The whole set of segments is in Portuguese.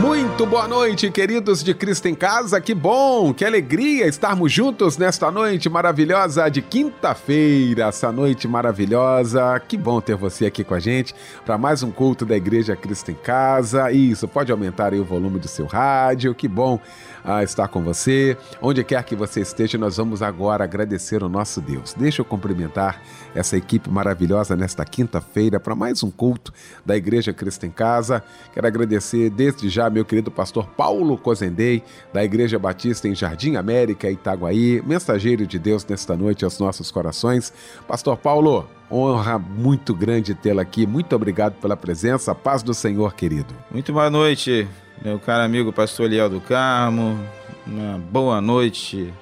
Muito boa noite, queridos de Cristo em Casa. Que bom, que alegria estarmos juntos nesta noite maravilhosa de quinta-feira. Essa noite maravilhosa. Que bom ter você aqui com a gente para mais um culto da Igreja Cristo em Casa. Isso, pode aumentar aí o volume do seu rádio. Que bom a estar com você. Onde quer que você esteja, nós vamos agora agradecer o nosso Deus. Deixa eu cumprimentar essa equipe maravilhosa nesta quinta-feira para mais um culto da Igreja Cristo em Casa. Quero agradecer desde já meu querido pastor Paulo Cozendei, da Igreja Batista em Jardim América, Itaguaí, mensageiro de Deus nesta noite aos nossos corações. Pastor Paulo, honra muito grande tê-lo aqui. Muito obrigado pela presença. Paz do Senhor, querido. Muito boa noite, meu caro amigo pastor Eliel do Carmo, uma boa noite,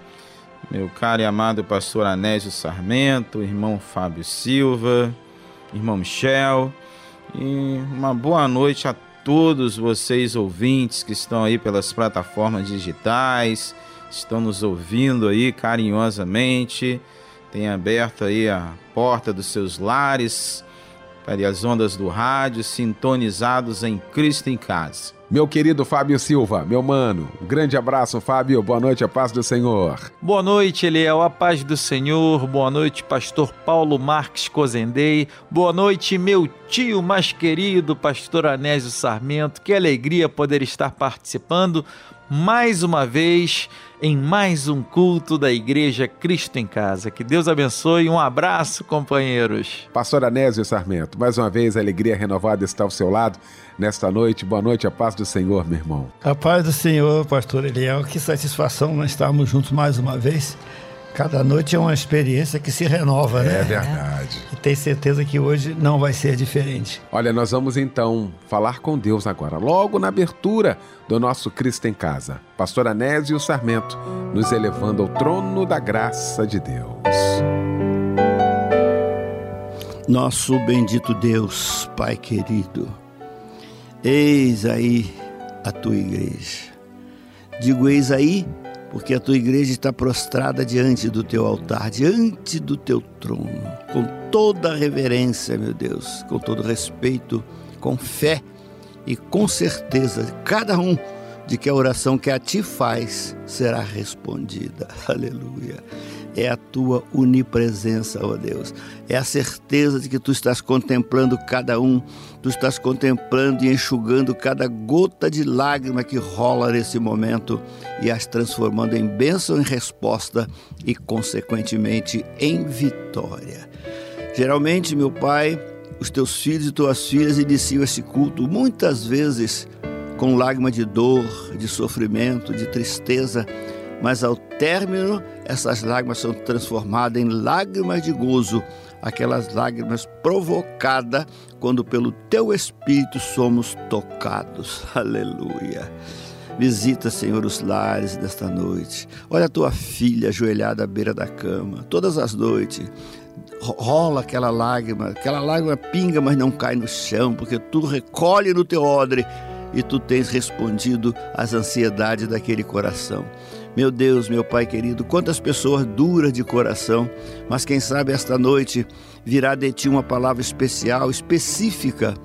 meu caro e amado pastor Anésio Sarmento, irmão Fábio Silva, irmão Michel, e uma boa noite a todos vocês ouvintes que estão aí pelas plataformas digitais, estão nos ouvindo aí carinhosamente, tem aberto aí a porta dos seus lares para as ondas do rádio, sintonizados em Cristo em Casa. Meu querido Fábio Silva, meu mano, um grande abraço, Fábio. Boa noite, a paz do Senhor. Boa noite, Eliel, a paz do Senhor. Boa noite, pastor Paulo Marques Cozendei. Boa noite, meu tio mais querido, pastor Anésio Sarmento. Que alegria poder estar participando mais uma vez em mais um culto da Igreja Cristo em Casa. Que Deus abençoe. Um abraço, companheiros. Pastor Anésio Sarmento, mais uma vez a alegria renovada está ao seu lado nesta noite. Boa noite, a paz do Senhor, meu irmão. A paz do Senhor, pastor Eliel. Que satisfação nós estarmos juntos mais uma vez. Cada noite é uma experiência que se renova, né? É verdade. E tem certeza que hoje não vai ser diferente. Olha, nós vamos então falar com Deus agora, logo na abertura do nosso Cristo em Casa. Pastor Anésio Sarmento, nos elevando ao trono da graça de Deus. Nosso bendito Deus, Pai querido, eis aí a tua igreja. Digo eis aí porque a tua igreja está prostrada diante do teu altar, diante do teu trono, com toda reverência, meu Deus, com todo respeito, com fé e com certeza, cada um de que a oração que a ti faz será respondida. Aleluia é a tua onipresença, ó Deus. É a certeza de que tu estás contemplando cada um, tu estás contemplando e enxugando cada gota de lágrima que rola nesse momento e as transformando em bênção em resposta e, consequentemente, em vitória. Geralmente, meu Pai, os teus filhos e tuas filhas iniciam esse culto muitas vezes com lágrima de dor, de sofrimento, de tristeza mas ao término, essas lágrimas são transformadas em lágrimas de gozo, aquelas lágrimas provocadas quando pelo teu Espírito somos tocados. Aleluia. Visita, Senhor, os lares desta noite. Olha a tua filha ajoelhada à beira da cama, todas as noites. Rola aquela lágrima, aquela lágrima pinga, mas não cai no chão, porque tu recolhe no teu odre e tu tens respondido às ansiedades daquele coração. Meu Deus, meu Pai querido, quantas pessoas duras de coração, mas quem sabe esta noite virá de ti uma palavra especial, específica,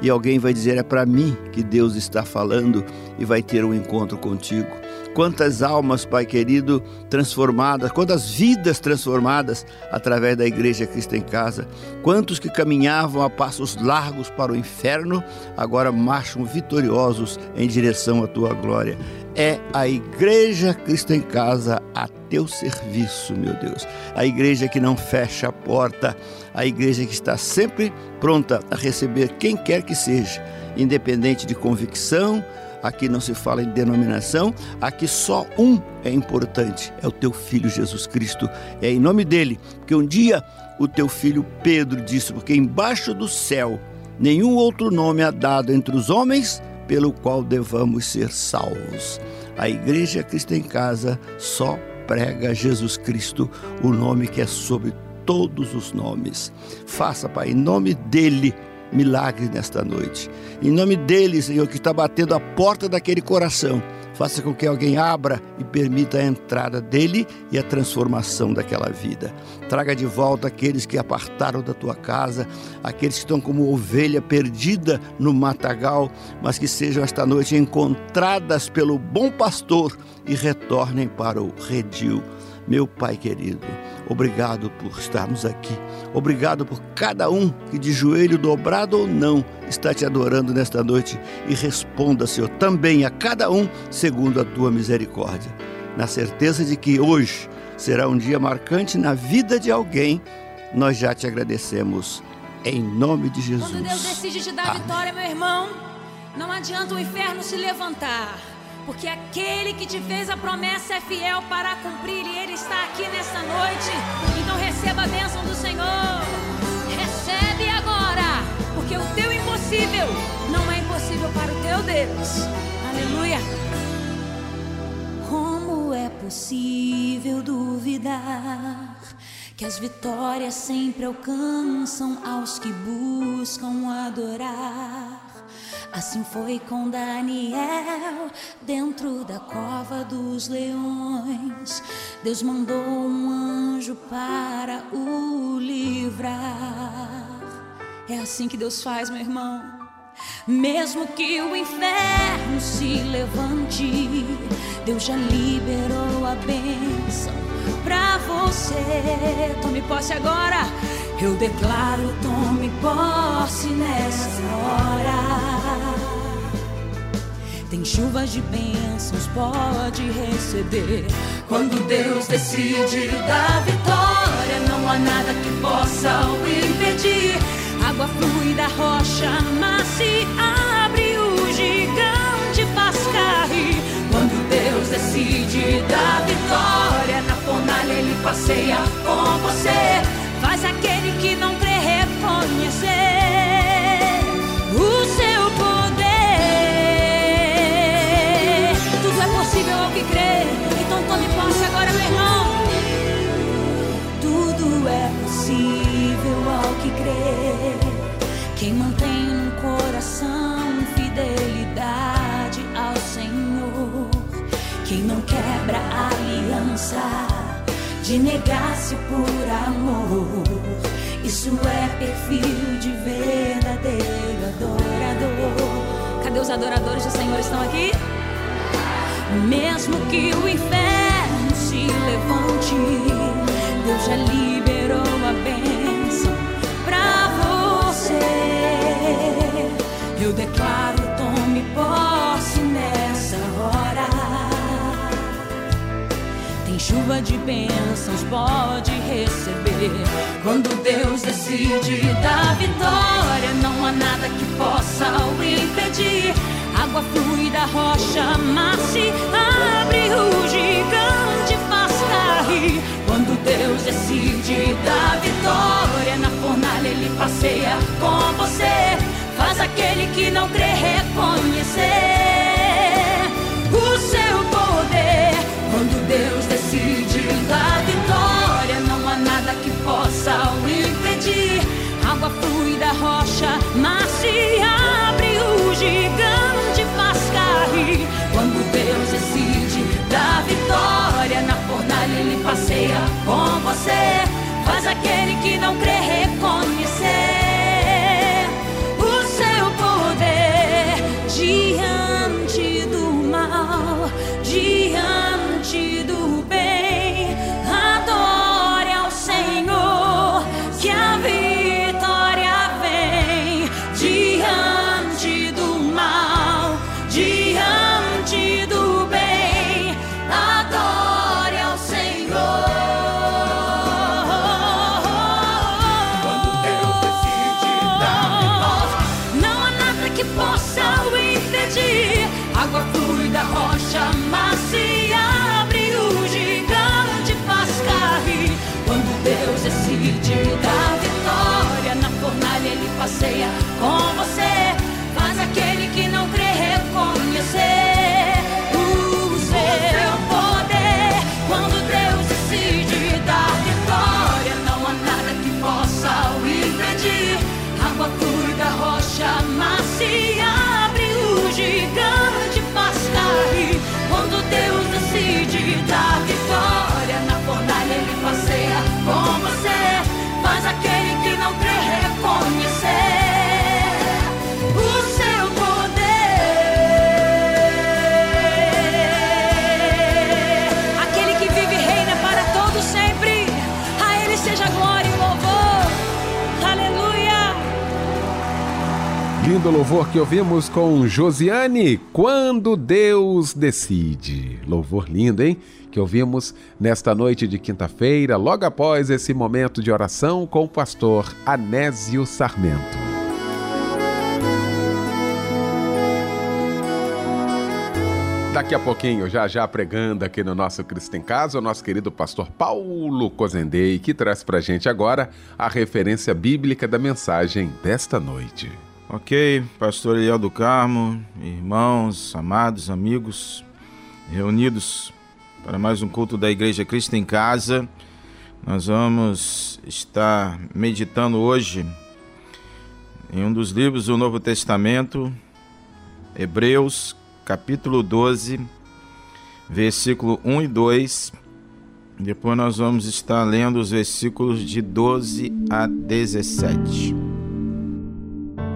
e alguém vai dizer: É para mim que Deus está falando e vai ter um encontro contigo. Quantas almas, Pai querido, transformadas, quantas vidas transformadas através da Igreja Cristo em Casa. Quantos que caminhavam a passos largos para o inferno, agora marcham vitoriosos em direção à tua glória. É a Igreja Cristo em Casa a teu serviço, meu Deus. A igreja que não fecha a porta, a igreja que está sempre pronta a receber quem quer que seja, independente de convicção, aqui não se fala em denominação, aqui só um é importante, é o teu filho Jesus Cristo. É em nome dele, porque um dia o teu filho Pedro disse: Porque embaixo do céu nenhum outro nome é dado entre os homens pelo qual devamos ser salvos. A Igreja Cristo em Casa só prega Jesus Cristo, o nome que é sobre todos os nomes. Faça, Pai, em nome dele, milagres nesta noite. Em nome dele, Senhor, que está batendo a porta daquele coração Faça com que alguém abra e permita a entrada dele e a transformação daquela vida. Traga de volta aqueles que apartaram da tua casa, aqueles que estão como ovelha perdida no matagal, mas que sejam esta noite encontradas pelo bom pastor e retornem para o redil. Meu Pai querido, obrigado por estarmos aqui. Obrigado por cada um que de joelho dobrado ou não está te adorando nesta noite e responda, Senhor, também a cada um segundo a tua misericórdia. Na certeza de que hoje será um dia marcante na vida de alguém, nós já te agradecemos. Em nome de Jesus. Quando Deus decide te dar Amém. vitória, meu irmão, não adianta o inferno se levantar. Porque aquele que te fez a promessa é fiel para cumprir e ele está aqui nesta noite. Então receba a bênção do Senhor. Recebe agora, porque o teu impossível não é impossível para o teu Deus. Aleluia. Como é possível duvidar que as vitórias sempre alcançam aos que buscam adorar? Assim foi com Daniel dentro da cova dos leões. Deus mandou um anjo para o livrar. É assim que Deus faz, meu irmão. Mesmo que o inferno se levante, Deus já liberou a bênção pra você. Tome posse agora. Eu declaro, tome posse nessa hora. Tem chuvas de bênçãos, pode receber. Quando Deus decide dar vitória, não há nada que possa o impedir. Água flui da rocha, mas se abre o gigante faz cair. Quando Deus decide dar vitória, na fornalha ele passeia com você faz aquele que não crê reconhecer o seu poder. Tudo é possível ao que crê, então tome posse agora, meu irmão. Tudo é possível ao que crê. Quem mantém no coração fidelidade ao Senhor, quem não quebra a aliança de negar-se por amor. Isso é perfil de verdadeiro adorador. Cadê os adoradores do Senhor estão aqui? Mesmo que o inferno se levante, Deus já liberou a bênção pra você. Eu declaro, chuva de bênçãos pode receber. Quando Deus decide dar vitória, não há nada que possa o impedir. Água flui da rocha, mas se abre o gigante faz cair. Quando Deus decide dar vitória, na fornalha ele passeia com você. Faz aquele que não crê reconhecer. Água flui da rocha, mas se abre o gigante faz cair. Quando Deus decide dar vitória, na fornalha ele passeia com você. Faz aquele que não crê reconhecer. Lindo louvor que ouvimos com Josiane, Quando Deus Decide. Louvor lindo, hein? Que ouvimos nesta noite de quinta-feira, logo após esse momento de oração com o pastor Anésio Sarmento. Daqui a pouquinho, já já pregando aqui no nosso Cristo em Casa, o nosso querido pastor Paulo Cozendei, que traz pra gente agora a referência bíblica da mensagem desta noite. Ok, pastor Eliel do Carmo, irmãos, amados, amigos, reunidos para mais um culto da Igreja Cristo em Casa. Nós vamos estar meditando hoje em um dos livros do Novo Testamento, Hebreus, capítulo 12, versículo 1 e 2. Depois nós vamos estar lendo os versículos de 12 a 17.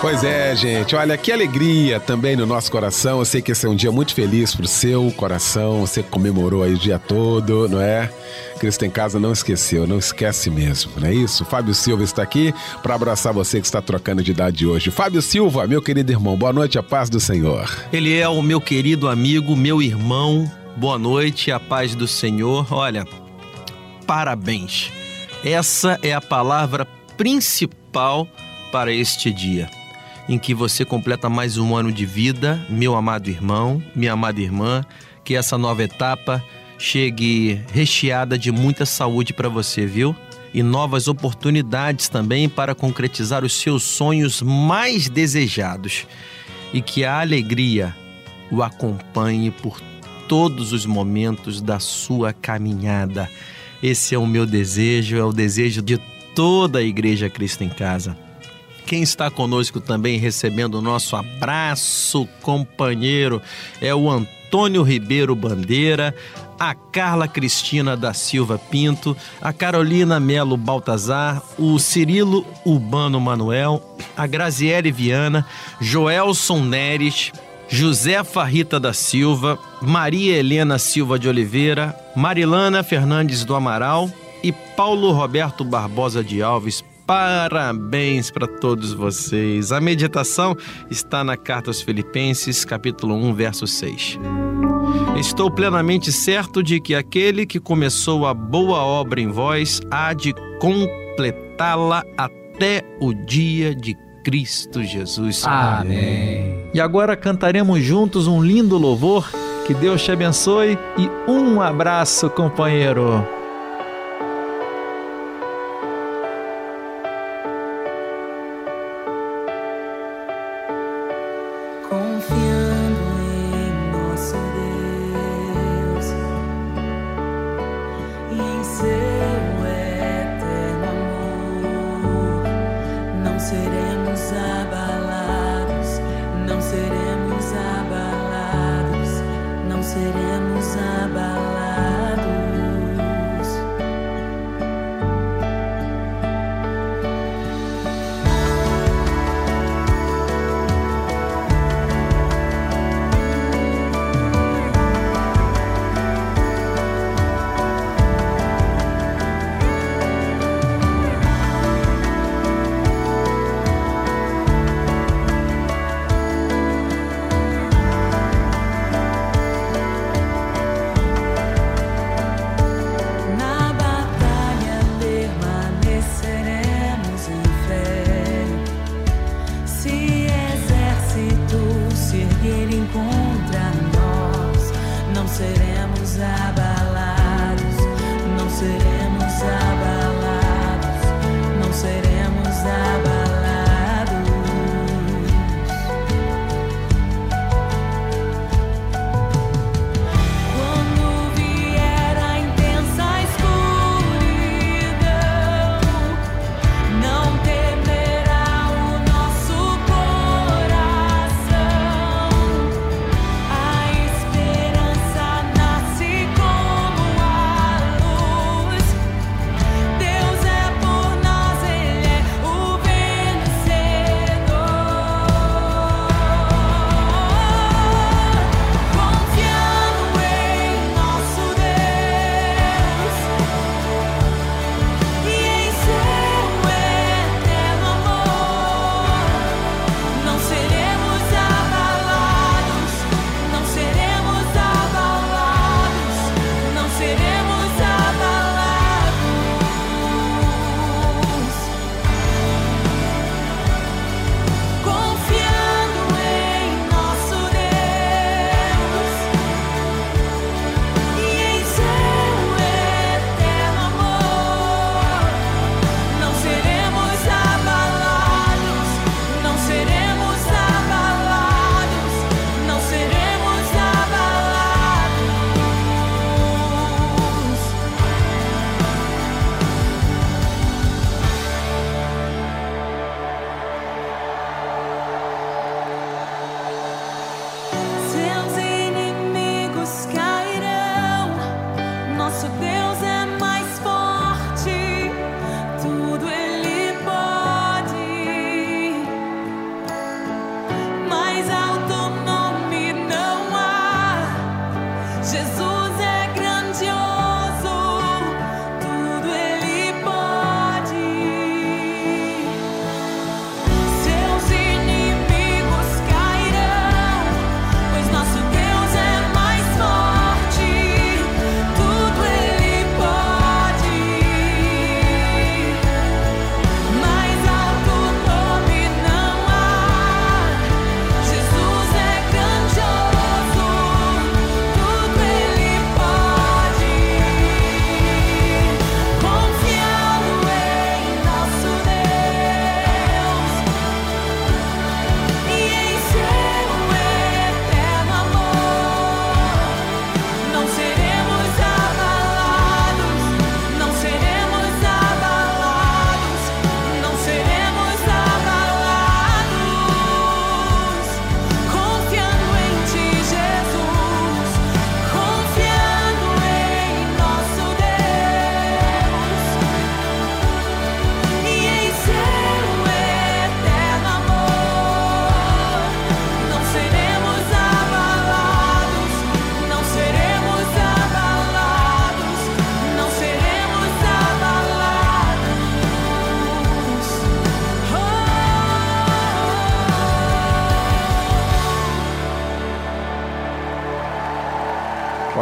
Pois é, gente. Olha, que alegria também no nosso coração. Eu sei que esse é um dia muito feliz pro seu coração. Você comemorou aí o dia todo, não é? Cristo em Casa não esqueceu, não esquece mesmo, não é isso? Fábio Silva está aqui para abraçar você que está trocando de idade hoje. Fábio Silva, meu querido irmão, boa noite, a paz do Senhor. Ele é o meu querido amigo, meu irmão. Boa noite, a paz do Senhor. Olha, parabéns. Essa é a palavra principal para este dia em que você completa mais um ano de vida, meu amado irmão, minha amada irmã, que essa nova etapa chegue recheada de muita saúde para você, viu? E novas oportunidades também para concretizar os seus sonhos mais desejados. E que a alegria o acompanhe por todos os momentos da sua caminhada. Esse é o meu desejo, é o desejo de toda a Igreja Cristo em Casa. Quem está conosco também recebendo o nosso abraço, companheiro, é o Antônio Ribeiro Bandeira, a Carla Cristina da Silva Pinto, a Carolina Melo Baltazar, o Cirilo Urbano Manuel, a Graziele Viana, Joelson Neres, Josefa Rita da Silva, Maria Helena Silva de Oliveira, Marilana Fernandes do Amaral e Paulo Roberto Barbosa de Alves. Parabéns para todos vocês. A meditação está na carta aos Filipenses, capítulo 1, verso 6. Estou plenamente certo de que aquele que começou a boa obra em vós há de completá-la até o dia de Cristo Jesus. Amém. E agora cantaremos juntos um lindo louvor. Que Deus te abençoe e um abraço, companheiro.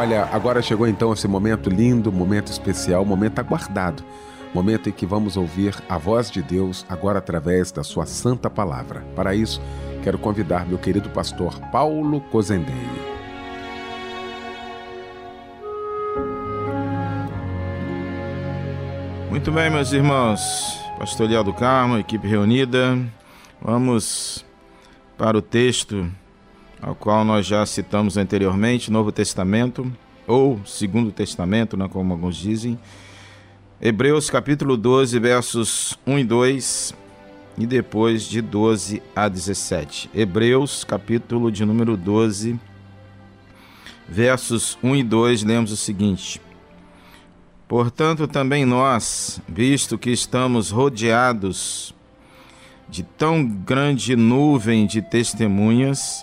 Olha, agora chegou então esse momento lindo, momento especial, momento aguardado. Momento em que vamos ouvir a voz de Deus agora através da sua santa palavra. Para isso, quero convidar meu querido pastor Paulo Cozendei. Muito bem, meus irmãos. Pastor Leal do Carmo, equipe reunida. Vamos para o texto ao qual nós já citamos anteriormente, Novo Testamento, ou Segundo Testamento, né, como alguns dizem. Hebreus capítulo 12, versos 1 e 2, e depois de 12 a 17. Hebreus capítulo de número 12, versos 1 e 2, lemos o seguinte: Portanto, também nós, visto que estamos rodeados de tão grande nuvem de testemunhas,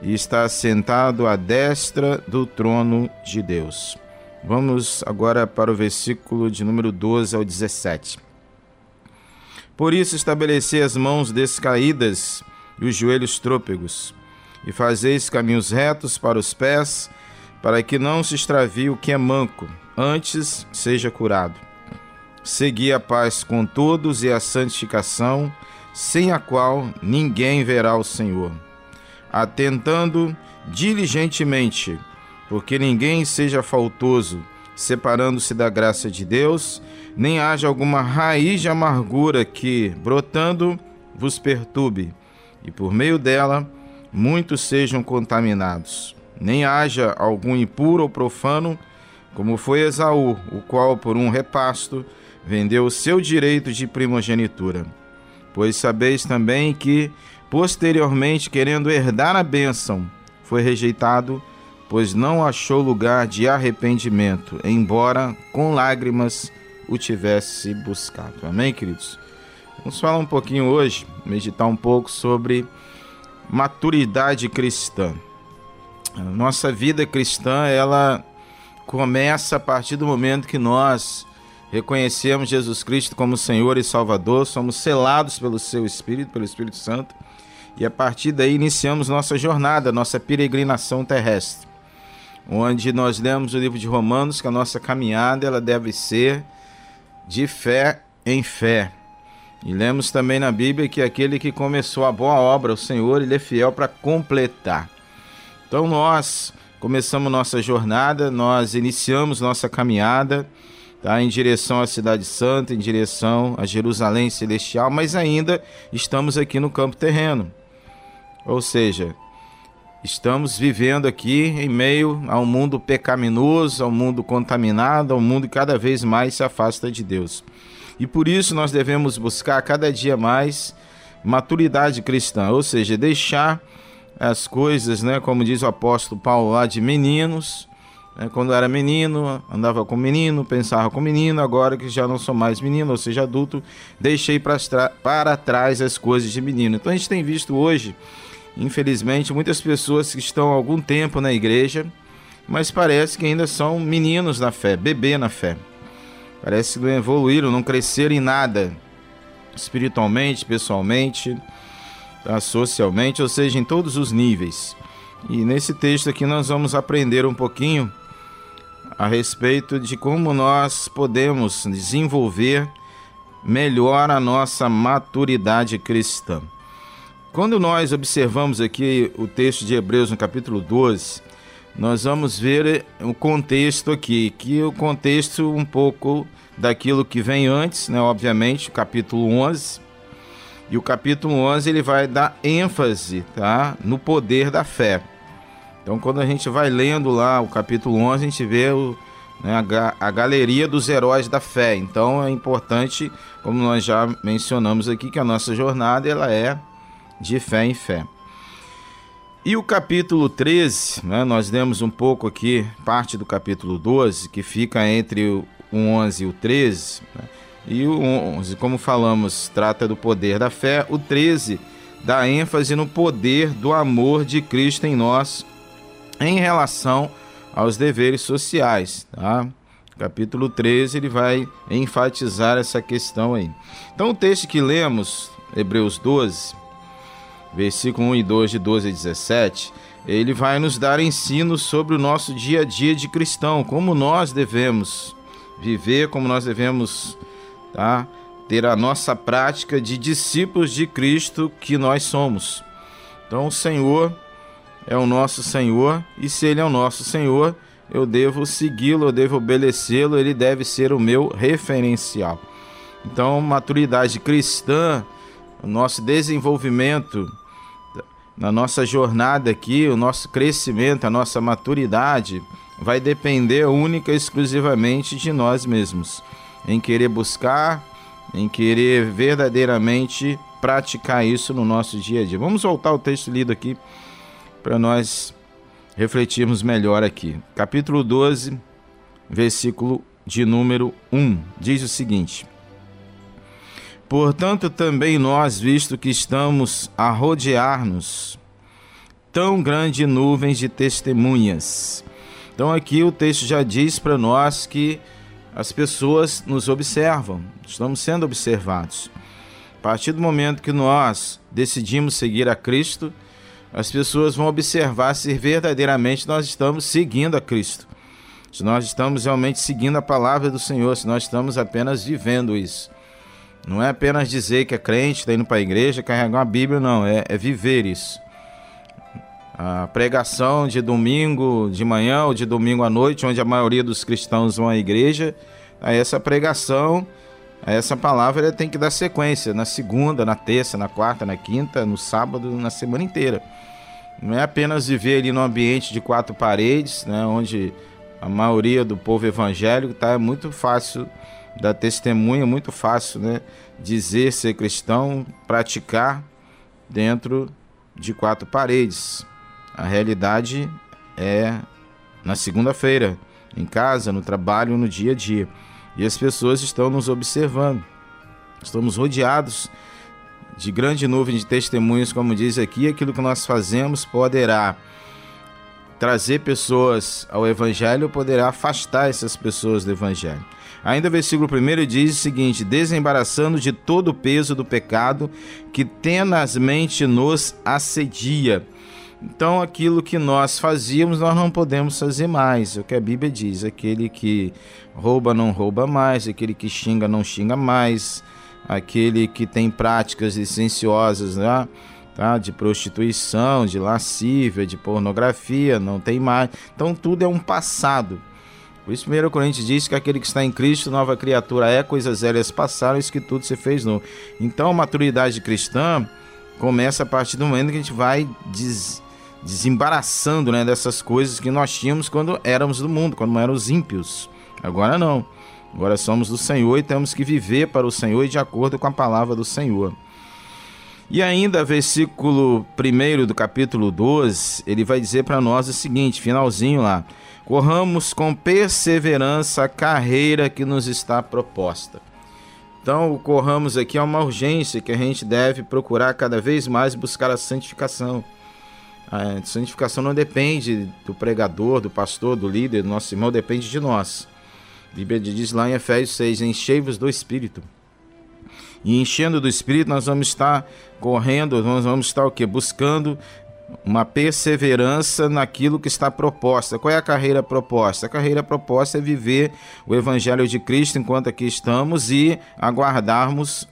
e está sentado à destra do trono de Deus. Vamos agora para o versículo de número 12 ao 17. Por isso estabeleci as mãos descaídas e os joelhos trôpegos, e fazeis caminhos retos para os pés, para que não se extravie o que é manco, antes seja curado. Segui a paz com todos e a santificação, sem a qual ninguém verá o Senhor. Atentando diligentemente, porque ninguém seja faltoso, separando-se da graça de Deus, nem haja alguma raiz de amargura que, brotando, vos perturbe, e por meio dela muitos sejam contaminados. Nem haja algum impuro ou profano, como foi Esaú, o qual, por um repasto, vendeu o seu direito de primogenitura. Pois sabeis também que, posteriormente, querendo herdar a bênção, foi rejeitado pois não achou lugar de arrependimento, embora com lágrimas o tivesse buscado. Amém, queridos? Vamos falar um pouquinho hoje, meditar um pouco sobre maturidade cristã. A nossa vida cristã, ela começa a partir do momento que nós reconhecemos Jesus Cristo como Senhor e Salvador, somos selados pelo seu Espírito, pelo Espírito Santo, e a partir daí iniciamos nossa jornada, nossa peregrinação terrestre onde nós lemos o livro de Romanos que a nossa caminhada ela deve ser de fé em fé. E lemos também na Bíblia que aquele que começou a boa obra, o Senhor, ele é fiel para completar. Então nós começamos nossa jornada, nós iniciamos nossa caminhada tá, em direção à Cidade Santa, em direção a Jerusalém Celestial, mas ainda estamos aqui no campo terreno. Ou seja, Estamos vivendo aqui em meio a um mundo pecaminoso, a um mundo contaminado, a um mundo que cada vez mais se afasta de Deus. E por isso nós devemos buscar cada dia mais maturidade cristã, ou seja, deixar as coisas, né, como diz o apóstolo Paulo lá, de meninos. Né, quando era menino, andava com menino, pensava com menino, agora que já não sou mais menino, ou seja, adulto, deixei para trás as coisas de menino. Então a gente tem visto hoje Infelizmente, muitas pessoas que estão há algum tempo na igreja, mas parece que ainda são meninos na fé, bebê na fé. Parece que não evoluíram, não cresceram em nada, espiritualmente, pessoalmente, tá? socialmente, ou seja, em todos os níveis. E nesse texto aqui nós vamos aprender um pouquinho a respeito de como nós podemos desenvolver melhor a nossa maturidade cristã. Quando nós observamos aqui o texto de Hebreus no capítulo 12, nós vamos ver o contexto aqui, que o contexto um pouco daquilo que vem antes, né, obviamente, o capítulo 11. E o capítulo 11 ele vai dar ênfase, tá, no poder da fé. Então, quando a gente vai lendo lá o capítulo 11, a gente vê o, né, a, a galeria dos heróis da fé. Então, é importante, como nós já mencionamos aqui, que a nossa jornada ela é de fé em fé. E o capítulo 13, né, nós lemos um pouco aqui, parte do capítulo 12, que fica entre o 11 e o 13. Né, e o 11, como falamos, trata do poder da fé. O 13 dá ênfase no poder do amor de Cristo em nós em relação aos deveres sociais. Tá? Capítulo 13 ele vai enfatizar essa questão aí. Então o texto que lemos, Hebreus 12, versículo 1 e 2 de 12 a 17, ele vai nos dar ensinos sobre o nosso dia a dia de cristão, como nós devemos viver, como nós devemos tá, ter a nossa prática de discípulos de Cristo que nós somos. Então, o Senhor é o nosso Senhor, e se Ele é o nosso Senhor, eu devo segui-lo, eu devo obedecê-lo, ele deve ser o meu referencial. Então, maturidade cristã o nosso desenvolvimento, na nossa jornada aqui, o nosso crescimento, a nossa maturidade vai depender única e exclusivamente de nós mesmos, em querer buscar, em querer verdadeiramente praticar isso no nosso dia a dia. Vamos voltar ao texto lido aqui para nós refletirmos melhor aqui. Capítulo 12, versículo de número 1, diz o seguinte: Portanto, também nós, visto que estamos a rodear-nos tão grande nuvens de testemunhas, Então aqui o texto já diz para nós que as pessoas nos observam, estamos sendo observados. A partir do momento que nós decidimos seguir a Cristo, as pessoas vão observar se verdadeiramente nós estamos seguindo a Cristo. Se nós estamos realmente seguindo a palavra do Senhor, se nós estamos apenas vivendo isso. Não é apenas dizer que é crente, está indo para a igreja, carregar uma Bíblia, não, é, é viver isso. A pregação de domingo de manhã ou de domingo à noite, onde a maioria dos cristãos vão à igreja, a essa pregação, a essa palavra tem que dar sequência na segunda, na terça, na quarta, na quinta, no sábado, na semana inteira. Não é apenas viver ali no ambiente de quatro paredes, né, onde a maioria do povo evangélico está é muito fácil da testemunha, muito fácil, né? Dizer ser cristão, praticar dentro de quatro paredes. A realidade é na segunda-feira, em casa, no trabalho, no dia a dia. E as pessoas estão nos observando. Estamos rodeados de grande nuvem de testemunhos, como diz aqui, aquilo que nós fazemos poderá trazer pessoas ao Evangelho, poderá afastar essas pessoas do Evangelho. Ainda o versículo 1 diz o seguinte: desembaraçando de todo o peso do pecado que tenazmente nos assedia. Então, aquilo que nós fazíamos, nós não podemos fazer mais. É o que a Bíblia diz: aquele que rouba, não rouba mais, aquele que xinga, não xinga mais, aquele que tem práticas licenciosas, né? Tá? de prostituição, de lascívia, de pornografia, não tem mais. Então, tudo é um passado. Por isso, 1 Coríntios diz que aquele que está em Cristo, nova criatura é, coisas velhas passaram, isso que tudo se fez novo. Então, a maturidade cristã começa a partir do momento que a gente vai des, desembaraçando né, dessas coisas que nós tínhamos quando éramos do mundo, quando éramos ímpios. Agora não. Agora somos do Senhor e temos que viver para o Senhor de acordo com a palavra do Senhor. E ainda, versículo 1 do capítulo 12, ele vai dizer para nós o seguinte, finalzinho lá: corramos com perseverança a carreira que nos está proposta. Então, o corramos aqui é uma urgência que a gente deve procurar cada vez mais buscar a santificação. A santificação não depende do pregador, do pastor, do líder, do nosso irmão, depende de nós. A Bíblia diz lá em Efésios 6: Enchei-vos do Espírito. E enchendo do Espírito, nós vamos estar correndo, nós vamos estar o quê? Buscando uma perseverança naquilo que está proposta. Qual é a carreira proposta? A carreira proposta é viver o Evangelho de Cristo enquanto aqui estamos e aguardarmos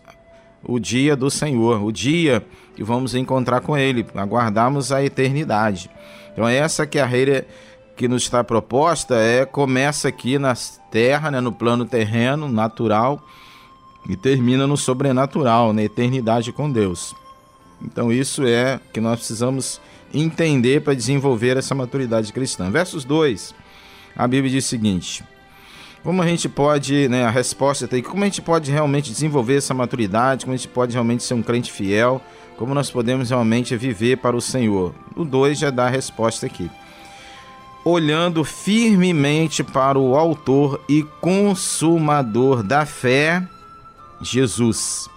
o dia do Senhor, o dia que vamos encontrar com Ele, aguardarmos a eternidade. Então essa carreira que nos está proposta é começa aqui na terra, né, no plano terreno, natural, e termina no sobrenatural, na eternidade com Deus. Então isso é que nós precisamos entender para desenvolver essa maturidade cristã. Versos 2, a Bíblia diz o seguinte: como a gente pode, né, a resposta tem como a gente pode realmente desenvolver essa maturidade, como a gente pode realmente ser um crente fiel, como nós podemos realmente viver para o Senhor. O 2 já dá a resposta aqui. Olhando firmemente para o autor e consumador da fé, Jesus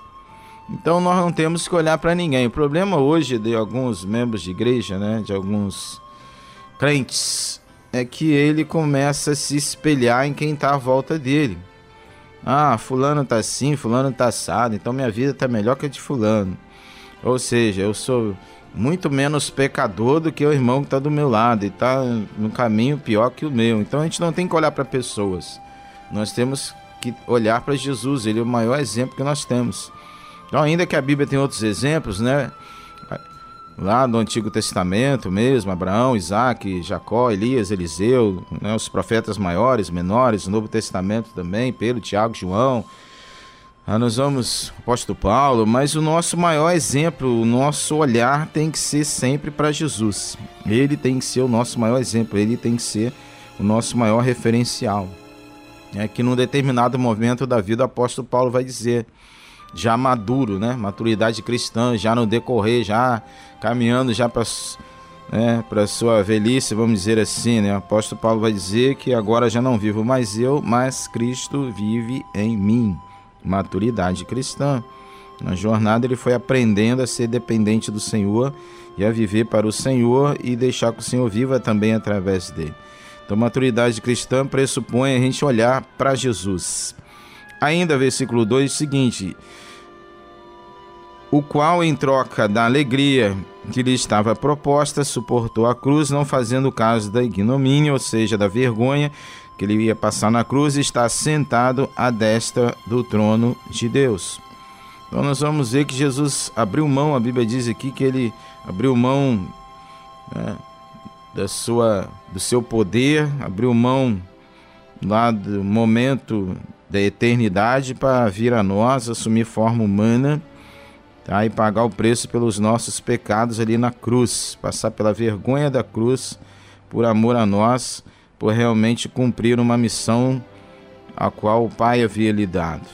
então nós não temos que olhar para ninguém. O problema hoje de alguns membros de igreja, né, de alguns crentes, é que ele começa a se espelhar em quem está à volta dele. Ah, fulano tá assim, fulano tá assado, então minha vida tá melhor que a de fulano. Ou seja, eu sou muito menos pecador do que o irmão que está do meu lado e está no caminho pior que o meu. Então a gente não tem que olhar para pessoas. Nós temos que olhar para Jesus, ele é o maior exemplo que nós temos. Então, ainda que a Bíblia tem outros exemplos, né? Lá do Antigo Testamento mesmo, Abraão, Isaac, Jacó, Elias, Eliseu, né? os profetas maiores, menores, Novo Testamento também, Pedro, Tiago, João. Ah, nós vamos, apóstolo Paulo, mas o nosso maior exemplo, o nosso olhar tem que ser sempre para Jesus. Ele tem que ser o nosso maior exemplo, ele tem que ser o nosso maior referencial. É que num determinado momento da vida, o apóstolo Paulo vai dizer: já maduro, né? Maturidade cristã, já no decorrer, já caminhando já para né, para sua velhice, vamos dizer assim, né? O apóstolo Paulo vai dizer que agora já não vivo mais eu, mas Cristo vive em mim. Maturidade cristã. Na jornada ele foi aprendendo a ser dependente do Senhor e a viver para o Senhor e deixar que o Senhor viva também através dele. Então, maturidade cristã pressupõe a gente olhar para Jesus. Ainda, versículo 2, o seguinte: O qual, em troca da alegria que lhe estava proposta, suportou a cruz, não fazendo caso da ignomínia, ou seja, da vergonha que ele ia passar na cruz, e está sentado à destra do trono de Deus. Então nós vamos ver que Jesus abriu mão, a Bíblia diz aqui que ele abriu mão né, da sua, do seu poder, abriu mão lá do momento da eternidade para vir a nós, assumir forma humana tá, e pagar o preço pelos nossos pecados ali na cruz, passar pela vergonha da cruz por amor a nós, por realmente cumprir uma missão a qual o Pai havia lhe dado.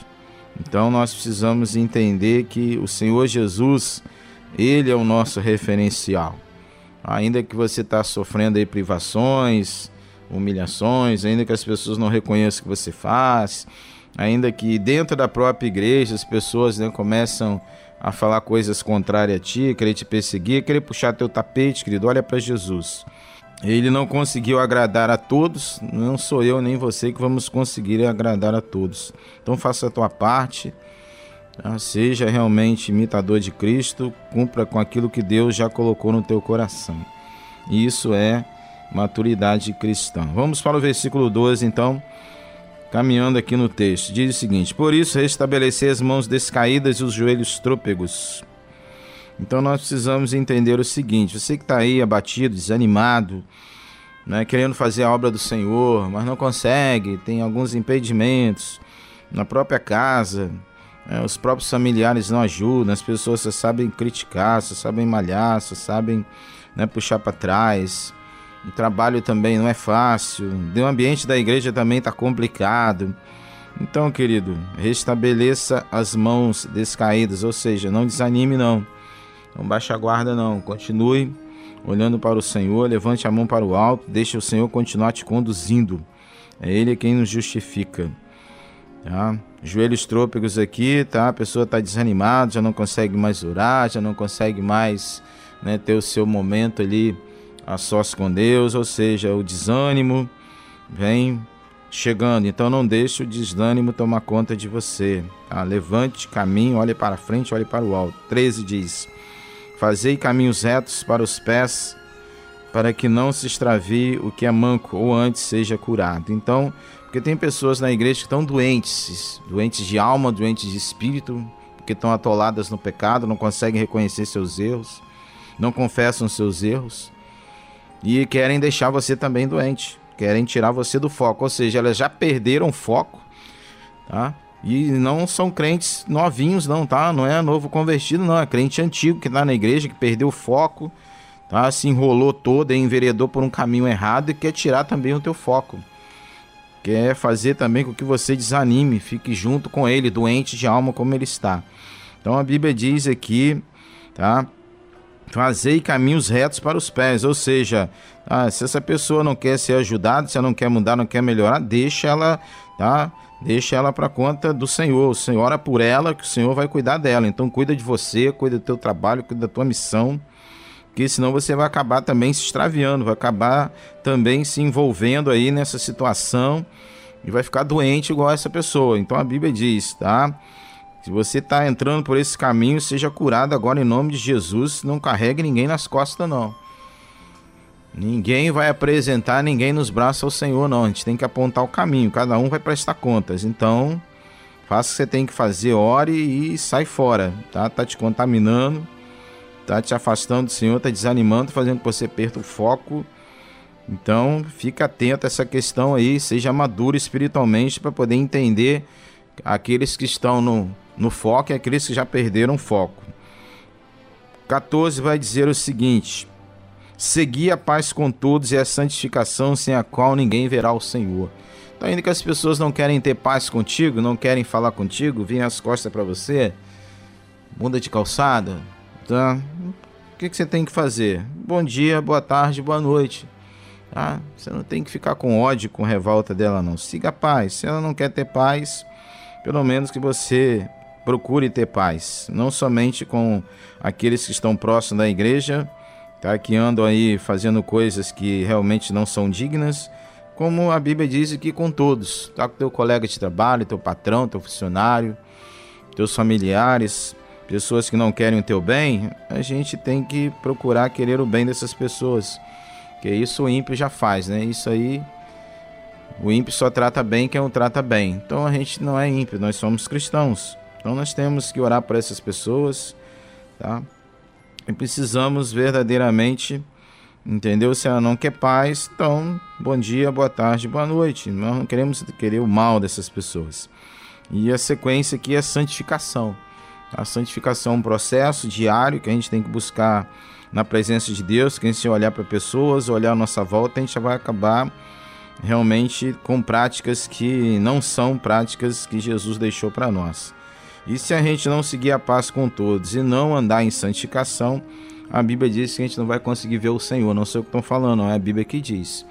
Então nós precisamos entender que o Senhor Jesus, Ele é o nosso referencial. Ainda que você está sofrendo aí privações, humilhações, ainda que as pessoas não reconheçam o que você faz, ainda que dentro da própria igreja as pessoas né, começam a falar coisas contrárias a ti, querer te perseguir, querer puxar teu tapete, querido, olha para Jesus. Ele não conseguiu agradar a todos, não sou eu nem você que vamos conseguir agradar a todos. Então faça a tua parte, tá? seja realmente imitador de Cristo, cumpra com aquilo que Deus já colocou no teu coração. Isso é maturidade cristã. Vamos para o versículo 12, então, caminhando aqui no texto. Diz o seguinte: Por isso, restabelecer as mãos descaídas e os joelhos trôpegos então nós precisamos entender o seguinte: você que está aí abatido, desanimado, né, querendo fazer a obra do Senhor, mas não consegue, tem alguns impedimentos na própria casa, né, os próprios familiares não ajudam, as pessoas só sabem criticar, só sabem malhar, só sabem né, puxar para trás. O trabalho também não é fácil, o ambiente da igreja também está complicado. Então, querido, restabeleça as mãos descaídas, ou seja, não desanime não. Não baixe a guarda, não. Continue olhando para o Senhor, levante a mão para o alto, deixe o Senhor continuar te conduzindo. É Ele quem nos justifica. Tá? Joelhos trôpegos aqui, tá? A pessoa está desanimada, já não consegue mais orar, já não consegue mais né, ter o seu momento ali a sós com Deus, ou seja, o desânimo vem chegando. Então não deixe o desânimo tomar conta de você. Tá? Levante, caminhe, olhe para frente, olhe para o alto. 13 diz: Fazei caminhos retos para os pés, para que não se extravie o que é manco, ou antes seja curado. Então, porque tem pessoas na igreja que estão doentes, doentes de alma, doentes de espírito, porque estão atoladas no pecado, não conseguem reconhecer seus erros, não confessam seus erros e querem deixar você também doente, querem tirar você do foco, ou seja, elas já perderam o foco, tá? E não são crentes novinhos, não, tá? Não é novo convertido, não. É crente antigo que tá na igreja, que perdeu o foco, tá? Se enrolou todo, enveredou por um caminho errado e quer tirar também o teu foco. Quer fazer também com que você desanime, fique junto com ele, doente de alma como ele está. Então a Bíblia diz aqui, tá? Fazei caminhos retos para os pés, ou seja, ah, se essa pessoa não quer ser ajudada, se ela não quer mudar, não quer melhorar, deixa ela, tá? Deixa ela para conta do Senhor. O Senhor ora por ela, que o Senhor vai cuidar dela. Então cuida de você, cuida do teu trabalho, cuida da tua missão, que senão você vai acabar também se extraviando, vai acabar também se envolvendo aí nessa situação e vai ficar doente igual essa pessoa. Então a Bíblia diz, tá? Se você está entrando por esse caminho, seja curado agora em nome de Jesus. Não carregue ninguém nas costas, não. Ninguém vai apresentar ninguém nos braços ao Senhor, não. A gente tem que apontar o caminho. Cada um vai prestar contas. Então, faça o que você tem que fazer, ore e sai fora, tá? Tá te contaminando, tá te afastando do Senhor, tá desanimando, fazendo que você perca o foco. Então, fica atento a essa questão aí, seja maduro espiritualmente para poder entender aqueles que estão no, no foco e aqueles que já perderam o foco. 14 vai dizer o seguinte: Segui a paz com todos e a santificação, sem a qual ninguém verá o Senhor. Então, ainda que as pessoas não querem ter paz contigo, não querem falar contigo, virem as costas para você, muda de calçada, tá? O que, que você tem que fazer? Bom dia, boa tarde, boa noite. Tá? Você não tem que ficar com ódio, com revolta dela, não. Siga a paz. Se ela não quer ter paz, pelo menos que você procure ter paz. Não somente com aqueles que estão próximos da igreja, tá? que andam aí fazendo coisas que realmente não são dignas, como a Bíblia diz aqui com todos, tá com teu colega de trabalho, teu patrão, teu funcionário, teus familiares, pessoas que não querem o teu bem, a gente tem que procurar querer o bem dessas pessoas. Que isso o ímpio já faz, né? Isso aí o ímpio só trata bem quem o trata bem. Então a gente não é ímpio, nós somos cristãos. Então nós temos que orar por essas pessoas, tá? E precisamos verdadeiramente Entendeu? Se ela não quer paz, então bom dia, boa tarde, boa noite. Nós não queremos querer o mal dessas pessoas. E a sequência aqui é a santificação. A santificação é um processo diário que a gente tem que buscar na presença de Deus, que a gente olhar para pessoas, olhar a nossa volta, a gente vai acabar realmente com práticas que não são práticas que Jesus deixou para nós. E se a gente não seguir a paz com todos e não andar em santificação, a Bíblia diz que a gente não vai conseguir ver o Senhor. Não sei o que estão falando, não é a Bíblia que diz.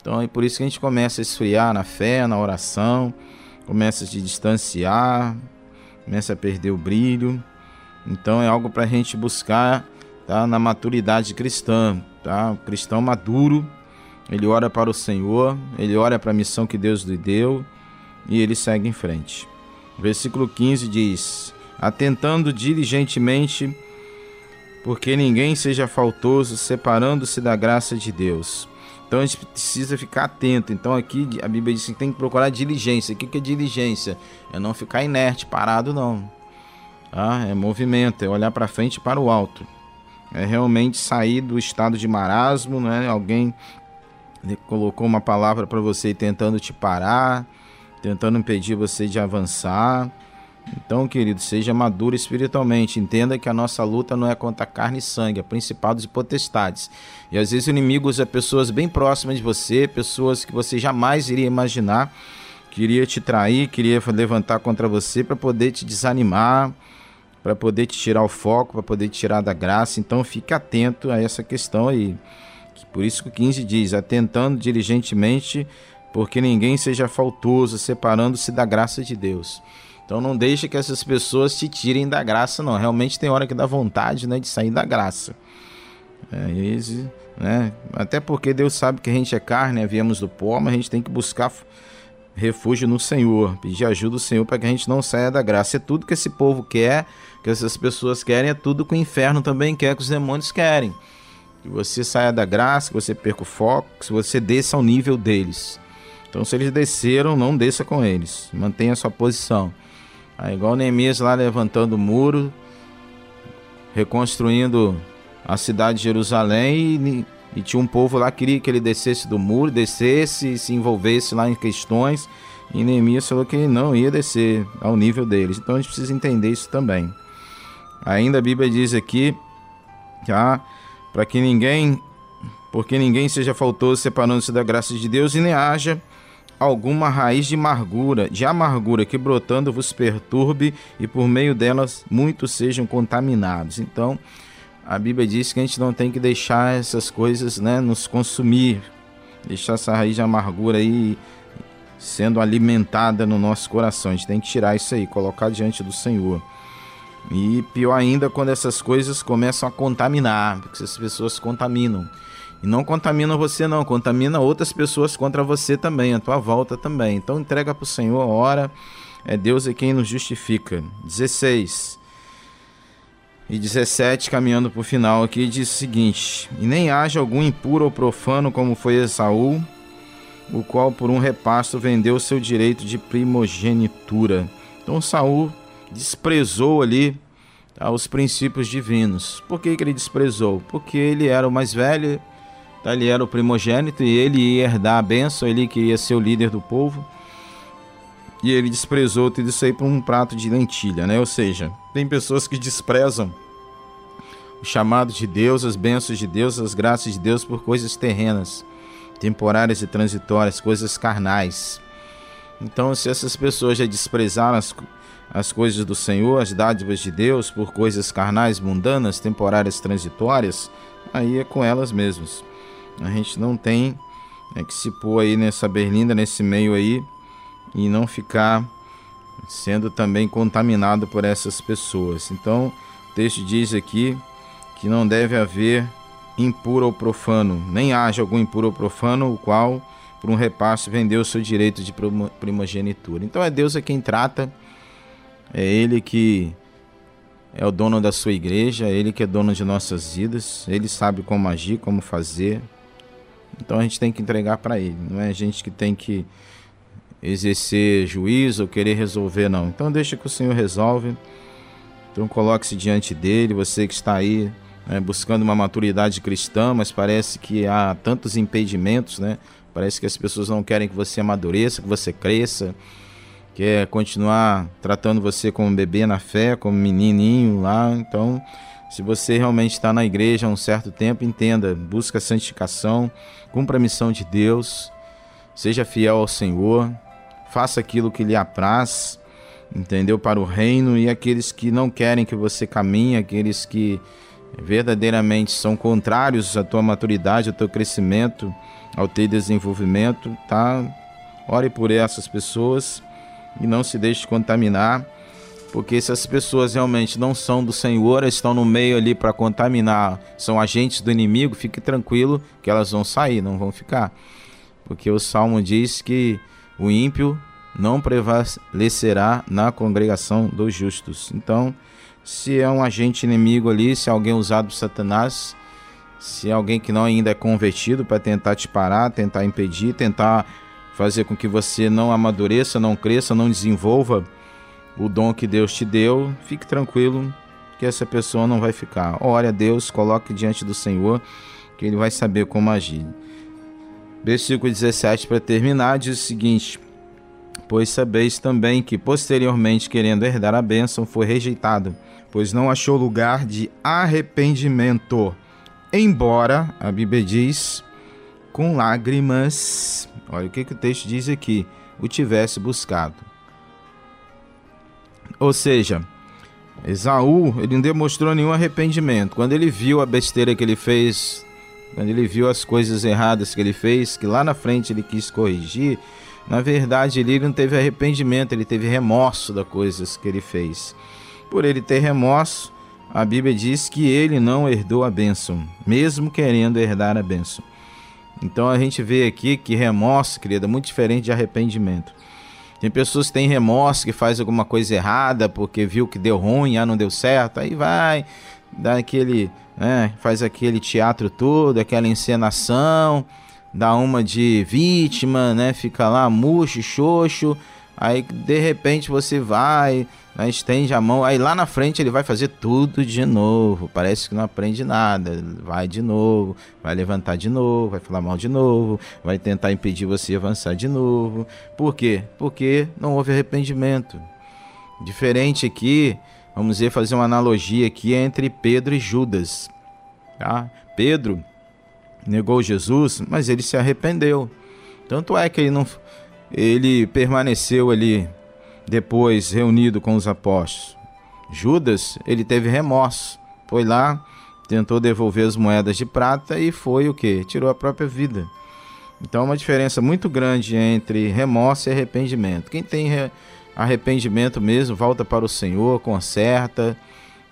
Então é por isso que a gente começa a esfriar na fé, na oração, começa a se distanciar, começa a perder o brilho. Então é algo para a gente buscar tá, na maturidade cristã. Tá? O cristão maduro, ele ora para o Senhor, ele ora para a missão que Deus lhe deu e ele segue em frente. Versículo 15 diz: Atentando diligentemente porque ninguém seja faltoso, separando-se da graça de Deus. Então a gente precisa ficar atento. Então aqui a Bíblia diz que tem que procurar diligência. O que é diligência? É não ficar inerte, parado não. Ah, é movimento, é olhar para frente e para o alto. É realmente sair do estado de marasmo, né? Alguém colocou uma palavra para você tentando te parar, tentando impedir você de avançar. Então, querido, seja maduro espiritualmente. Entenda que a nossa luta não é contra carne e sangue, é principados e potestades. E às vezes o inimigo usa pessoas bem próximas de você, pessoas que você jamais iria imaginar, queria te trair, queria levantar contra você para poder te desanimar, para poder te tirar o foco, para poder te tirar da graça. Então, fique atento a essa questão aí. Por isso que o 15 diz: atentando diligentemente, porque ninguém seja faltoso, separando-se da graça de Deus. Então não deixe que essas pessoas te tirem da graça, não. Realmente tem hora que dá vontade né, de sair da graça. É, esse, né? Até porque Deus sabe que a gente é carne, né, viemos do pó, mas a gente tem que buscar refúgio no Senhor, pedir ajuda do Senhor para que a gente não saia da graça. É tudo que esse povo quer, que essas pessoas querem, é tudo que o inferno também quer, que os demônios querem. Que você saia da graça, que você perca o foco, que você desça ao nível deles. Então, se eles desceram, não desça com eles. Mantenha sua posição. Aí, igual Neemias lá levantando o muro, reconstruindo a cidade de Jerusalém e, e, tinha um povo lá que queria que ele descesse do muro, descesse e se envolvesse lá em questões. E Neemias falou que ele não ia descer ao nível deles. Então a gente precisa entender isso também. Ainda a Bíblia diz aqui, tá? Para que ninguém, porque ninguém seja faltoso separando-se da graça de Deus e nem haja alguma raiz de amargura, de amargura que brotando vos perturbe e por meio delas muitos sejam contaminados. Então, a Bíblia diz que a gente não tem que deixar essas coisas, né, nos consumir, deixar essa raiz de amargura aí sendo alimentada no nosso coração. A gente tem que tirar isso aí, colocar diante do Senhor. E pior ainda quando essas coisas começam a contaminar, porque essas pessoas contaminam. E não contamina você não, contamina outras pessoas contra você também, a tua volta também. Então entrega para o Senhor, ora, é Deus é quem nos justifica. 16 e 17, caminhando para o final aqui, diz o seguinte: E nem haja algum impuro ou profano como foi Esaú, o qual por um repasto vendeu seu direito de primogenitura. Então Saul desprezou ali tá, os princípios divinos. Por que, que ele desprezou? Porque ele era o mais velho Tá, ele era o primogênito e ele ia herdar a bênção, ele queria ser o líder do povo. E ele desprezou tudo isso aí por um prato de lentilha, né? Ou seja, tem pessoas que desprezam o chamado de Deus, as bênçãos de Deus, as graças de Deus por coisas terrenas, temporárias e transitórias, coisas carnais. Então, se essas pessoas já desprezaram as, as coisas do Senhor, as dádivas de Deus, por coisas carnais, mundanas, temporárias, transitórias, aí é com elas mesmas. A gente não tem é, que se pôr aí nessa berlinda, nesse meio aí, e não ficar sendo também contaminado por essas pessoas. Então, o texto diz aqui que não deve haver impuro ou profano, nem haja algum impuro ou profano, o qual por um repasse, vendeu o seu direito de primogenitura. Então é Deus a quem trata, é Ele que é o dono da sua igreja, é Ele que é dono de nossas vidas, Ele sabe como agir, como fazer. Então a gente tem que entregar para Ele, não é a gente que tem que exercer juízo ou querer resolver, não. Então deixa que o Senhor resolve. Então coloque-se diante dele, você que está aí né, buscando uma maturidade cristã, mas parece que há tantos impedimentos, né? Parece que as pessoas não querem que você amadureça, que você cresça, quer continuar tratando você como bebê na fé, como menininho lá. Então, se você realmente está na igreja há um certo tempo, entenda, busca a santificação, cumpra a missão de Deus, seja fiel ao Senhor, faça aquilo que lhe apraz, entendeu? Para o reino e aqueles que não querem que você caminhe, aqueles que verdadeiramente são contrários à tua maturidade, ao teu crescimento, ao teu desenvolvimento, tá? Ore por essas pessoas e não se deixe contaminar, porque se as pessoas realmente não são do Senhor, estão no meio ali para contaminar, são agentes do inimigo, fique tranquilo que elas vão sair, não vão ficar. Porque o salmo diz que o ímpio não prevalecerá na congregação dos justos. Então, se é um agente inimigo ali, se é alguém usado por Satanás, se é alguém que não ainda é convertido para tentar te parar, tentar impedir, tentar fazer com que você não amadureça, não cresça, não desenvolva o dom que Deus te deu, fique tranquilo que essa pessoa não vai ficar. Ore a Deus, coloque diante do Senhor, que ele vai saber como agir. Versículo 17 para terminar diz o seguinte: Pois sabeis também que posteriormente, querendo herdar a bênção, foi rejeitado, pois não achou lugar de arrependimento. Embora, a Bíblia diz, com lágrimas, olha o que, que o texto diz aqui, o tivesse buscado. Ou seja, Esaú, ele não demonstrou nenhum arrependimento. Quando ele viu a besteira que ele fez, quando ele viu as coisas erradas que ele fez, que lá na frente ele quis corrigir, na verdade, ele não teve arrependimento, ele teve remorso das coisas que ele fez. Por ele ter remorso, a Bíblia diz que ele não herdou a bênção, mesmo querendo herdar a bênção. Então a gente vê aqui que remorso, querida, é muito diferente de arrependimento. Tem pessoas que têm remorso, que faz alguma coisa errada porque viu que deu ruim, ah, não deu certo, aí vai, dá aquele, né, faz aquele teatro todo, aquela encenação, dá uma de vítima, né? Fica lá murcho, xoxo. Aí de repente você vai, né, estende a mão, aí lá na frente ele vai fazer tudo de novo. Parece que não aprende nada. Vai de novo, vai levantar de novo, vai falar mal de novo, vai tentar impedir você avançar de novo. Por quê? Porque não houve arrependimento. Diferente aqui, vamos fazer uma analogia aqui entre Pedro e Judas. Tá? Pedro negou Jesus, mas ele se arrependeu. Tanto é que ele não ele permaneceu ali depois reunido com os apóstolos. Judas, ele teve remorso. Foi lá, tentou devolver as moedas de prata e foi o que? Tirou a própria vida. Então, é uma diferença muito grande entre remorso e arrependimento. Quem tem arrependimento mesmo, volta para o Senhor, conserta,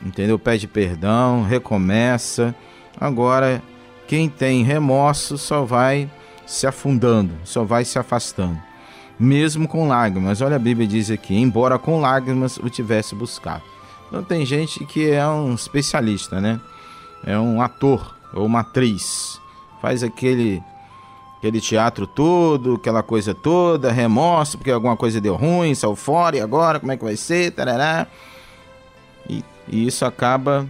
entendeu? Pede perdão, recomeça. Agora, quem tem remorso só vai se afundando, só vai se afastando, mesmo com lágrimas. Olha a Bíblia diz aqui: embora com lágrimas o tivesse buscado. Então tem gente que é um especialista, né? É um ator ou uma atriz, faz aquele aquele teatro todo, aquela coisa toda, remorso porque alguma coisa deu ruim, saiu fora e agora como é que vai ser, tarará. E, e isso acaba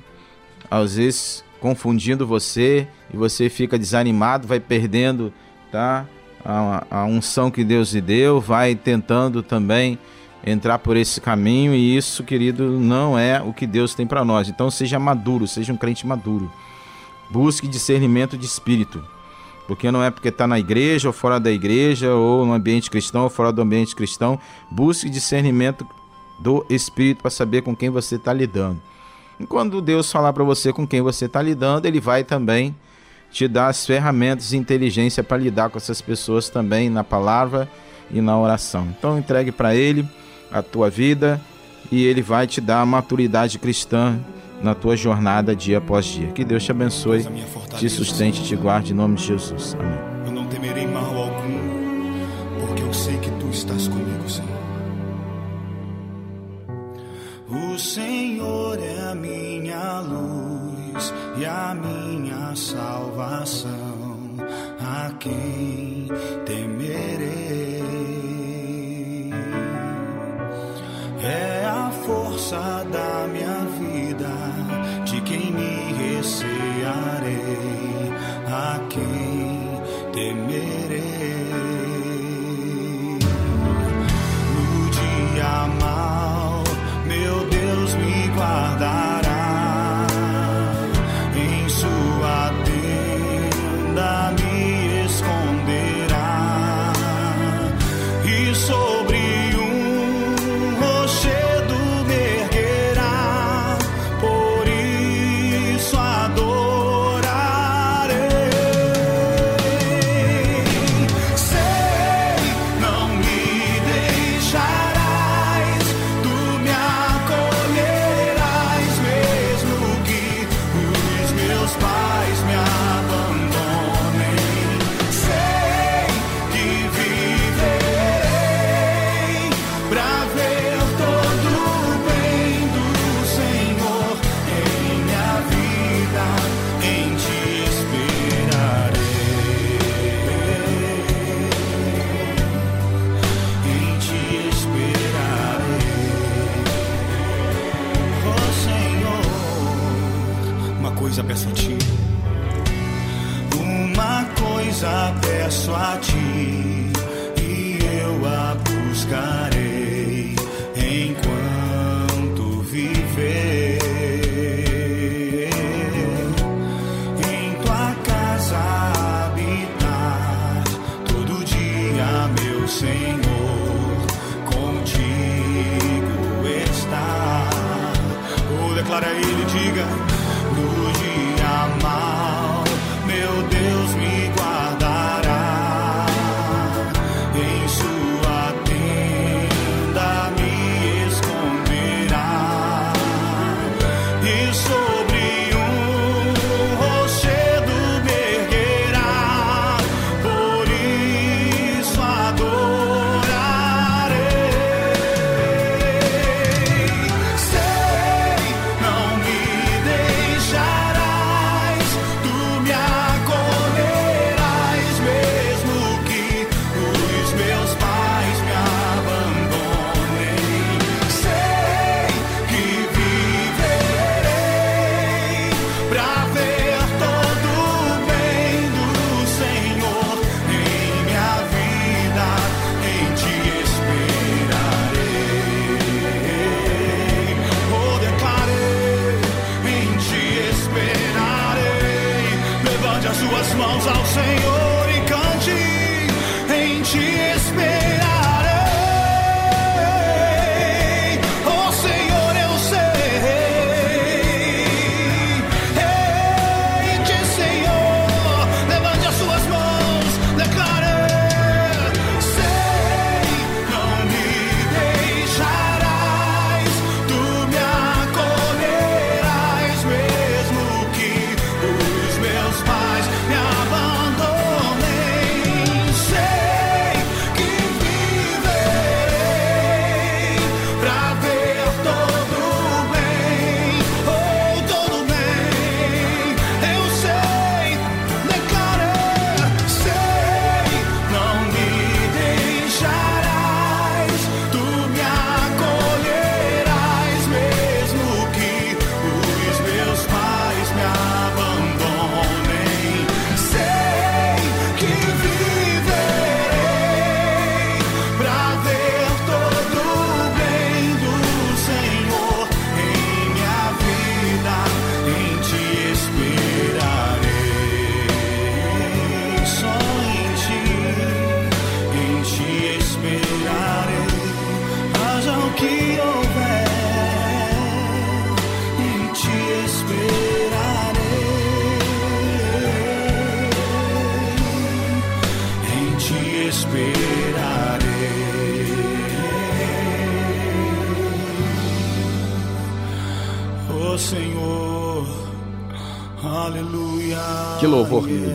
às vezes confundindo você e você fica desanimado, vai perdendo tá? A, a unção que Deus lhe deu, vai tentando também entrar por esse caminho e isso, querido, não é o que Deus tem para nós. Então seja maduro, seja um crente maduro. Busque discernimento de espírito. Porque não é porque está na igreja ou fora da igreja, ou no ambiente cristão ou fora do ambiente cristão. Busque discernimento do espírito para saber com quem você está lidando. E quando Deus falar para você com quem você está lidando, Ele vai também te dar as ferramentas e inteligência para lidar com essas pessoas também na palavra e na oração. Então entregue para Ele a tua vida e Ele vai te dar a maturidade cristã na tua jornada dia após dia. Que Deus te abençoe, te sustente, te guarde em nome de Jesus. Amém. Eu não temerei mal algum estás comigo, Senhor. O Senhor é a minha e a minha salvação. A quem temerei? É a força da minha vida,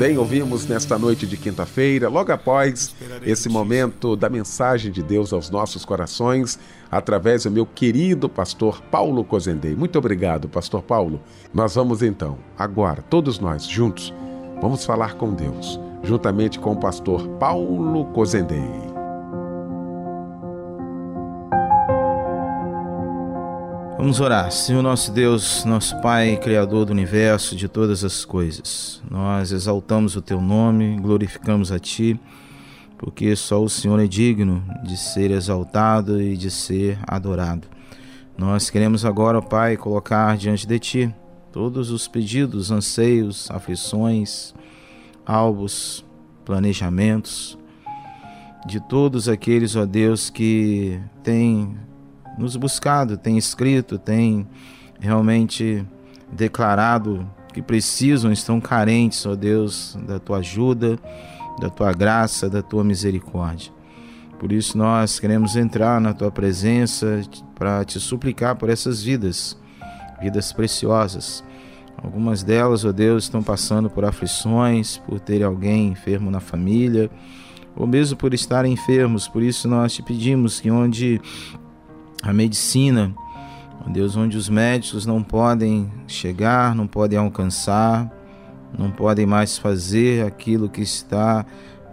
hein? Ouvimos nesta noite de quinta-feira, logo após esse momento da mensagem de Deus aos nossos corações, através do meu querido pastor Paulo Cozendei. Muito obrigado, pastor Paulo. Nós vamos então, agora, todos nós juntos, vamos falar com Deus, juntamente com o pastor Paulo Cozendei. Vamos orar. Senhor nosso Deus, nosso Pai, Criador do universo, de todas as coisas, nós exaltamos o Teu nome, glorificamos a Ti, porque só o Senhor é digno de ser exaltado e de ser adorado. Nós queremos agora, Pai, colocar diante de Ti todos os pedidos, anseios, aflições, alvos, planejamentos, de todos aqueles, ó Deus, que têm nos buscado, tem escrito, tem realmente declarado que precisam, estão carentes, ó Deus, da tua ajuda, da tua graça, da tua misericórdia. Por isso nós queremos entrar na tua presença para te suplicar por essas vidas, vidas preciosas. Algumas delas, ó Deus, estão passando por aflições, por ter alguém enfermo na família, ou mesmo por estarem enfermos. Por isso nós te pedimos que onde a medicina, ó Deus, onde os médicos não podem chegar, não podem alcançar, não podem mais fazer aquilo que está,